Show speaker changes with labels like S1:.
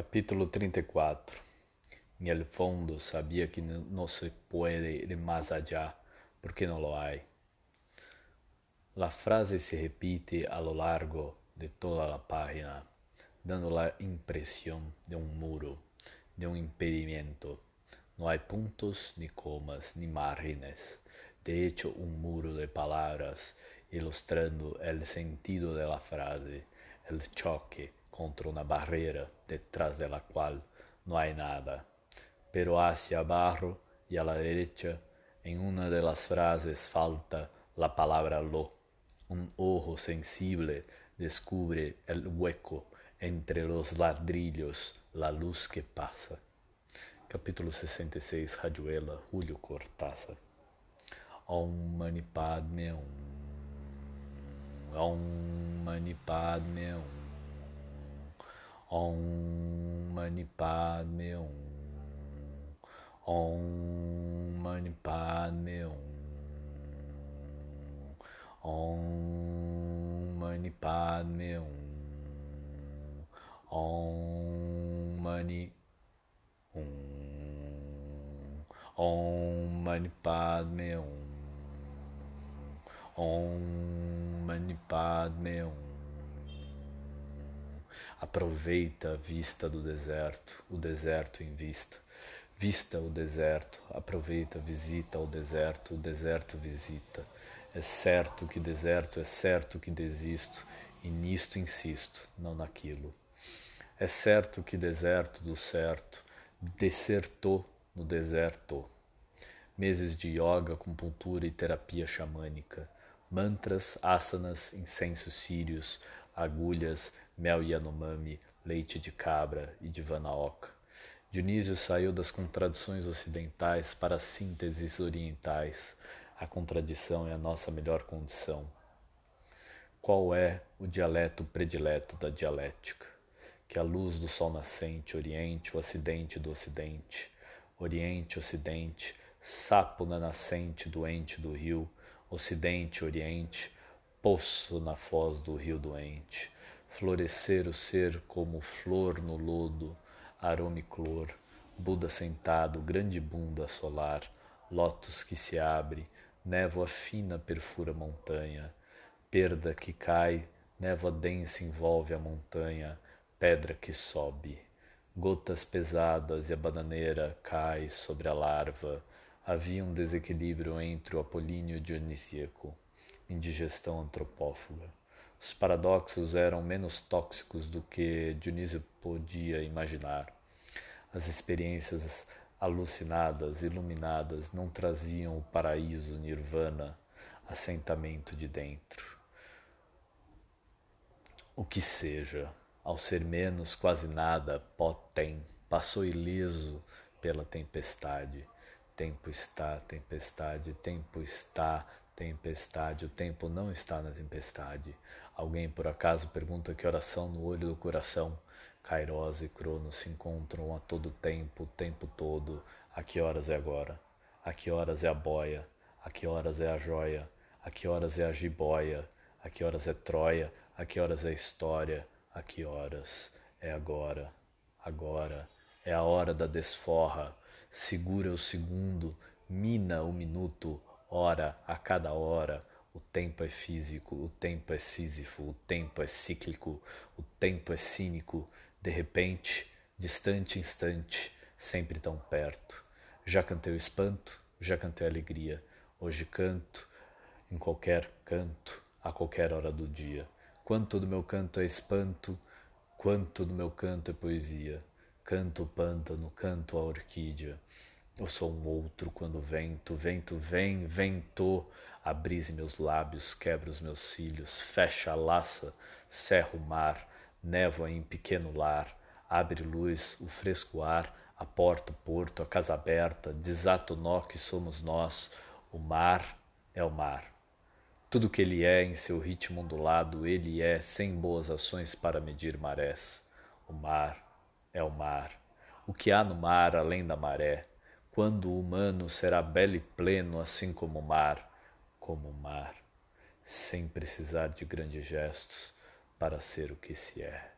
S1: Capítulo 34 En el fondo sabía que no se puede ir más allá porque no lo hay. La frase se repite a lo largo de toda la página, dando la impresión de un muro, de un impedimento. No hay puntos, ni comas, ni márgenes. De hecho, un muro de palabras ilustrando el sentido de la frase, el choque contra una barrera detrás de la cual no hay nada. Pero hacia abajo y a la derecha, en una de las frases falta la palabra lo. Un ojo sensible descubre el hueco entre los ladrillos, la luz que pasa. Capítulo 66, Radiuela, Julio Cortázar. Om Mani Padme Om. Om Mani Padme Om. Om Mani Padme Hum. Om Mani Padme Hum. Om Mani Padme Hum. Om Mani Hum. Om Mani Padme Hum. Om Mani Padme Hum. Aproveita a vista do deserto, o deserto em vista. Vista o deserto, aproveita, visita o deserto, o deserto visita. É certo que deserto, é certo que desisto, e nisto insisto, não naquilo. É certo que deserto do certo, desertou no deserto. Meses de yoga, acupuntura e terapia xamânica, mantras, asanas, incensos sírios, agulhas, mel Yanomami, leite de cabra e de Vanaoka. Dionísio saiu das contradições ocidentais para sínteses orientais. A contradição é a nossa melhor condição. Qual é o dialeto predileto da dialética? Que a luz do sol nascente oriente o acidente do ocidente, oriente, ocidente, sapo na nascente doente do rio, ocidente, oriente, poço na foz do rio doente, florescer o ser como flor no lodo, aromiclor, Buda sentado, grande bunda solar, lótus que se abre, névoa fina perfura montanha, perda que cai, névoa densa envolve a montanha, pedra que sobe. Gotas pesadas e a bananeira cai sobre a larva. Havia um desequilíbrio entre o apolíneo dionisíaco indigestão antropófaga. Os paradoxos eram menos tóxicos do que Dionísio podia imaginar. As experiências alucinadas, iluminadas, não traziam o paraíso, nirvana, assentamento de dentro. O que seja, ao ser menos, quase nada, pó tem, passou ileso pela tempestade. Tempo está, tempestade, tempo está, Tempestade, o tempo não está na tempestade. Alguém por acaso pergunta que oração no olho do coração. Kairos e Cronos se encontram a todo tempo, o tempo todo. A que horas é agora? A que horas é a boia? A que horas é a joia? A que horas é a jiboia? A que horas é Troia? A que horas é história? A que horas é agora? Agora é a hora da desforra. Segura o segundo, mina o minuto, hora a cada hora. O tempo é físico, o tempo é sísifo, o tempo é cíclico, o tempo é cínico, de repente, distante instante, sempre tão perto. Já cantei o espanto, já cantei a alegria, hoje canto em qualquer canto, a qualquer hora do dia. Quanto do meu canto é espanto, quanto do meu canto é poesia. Canto o pântano, canto a orquídea. Eu sou um outro quando vento, vento vem, vento, abrise meus lábios, quebra os meus cílios, fecha a laça, cerra o mar, névoa em pequeno lar, abre luz, o fresco ar, a porta, o porto, a casa aberta, desata o nó que somos nós, o mar é o mar. Tudo que ele é em seu ritmo ondulado, ele é sem boas ações para medir marés. O mar é o mar. O que há no mar além da maré? Quando o humano será belo e pleno, assim como o mar, como o mar, sem precisar de grandes gestos para ser o que se é.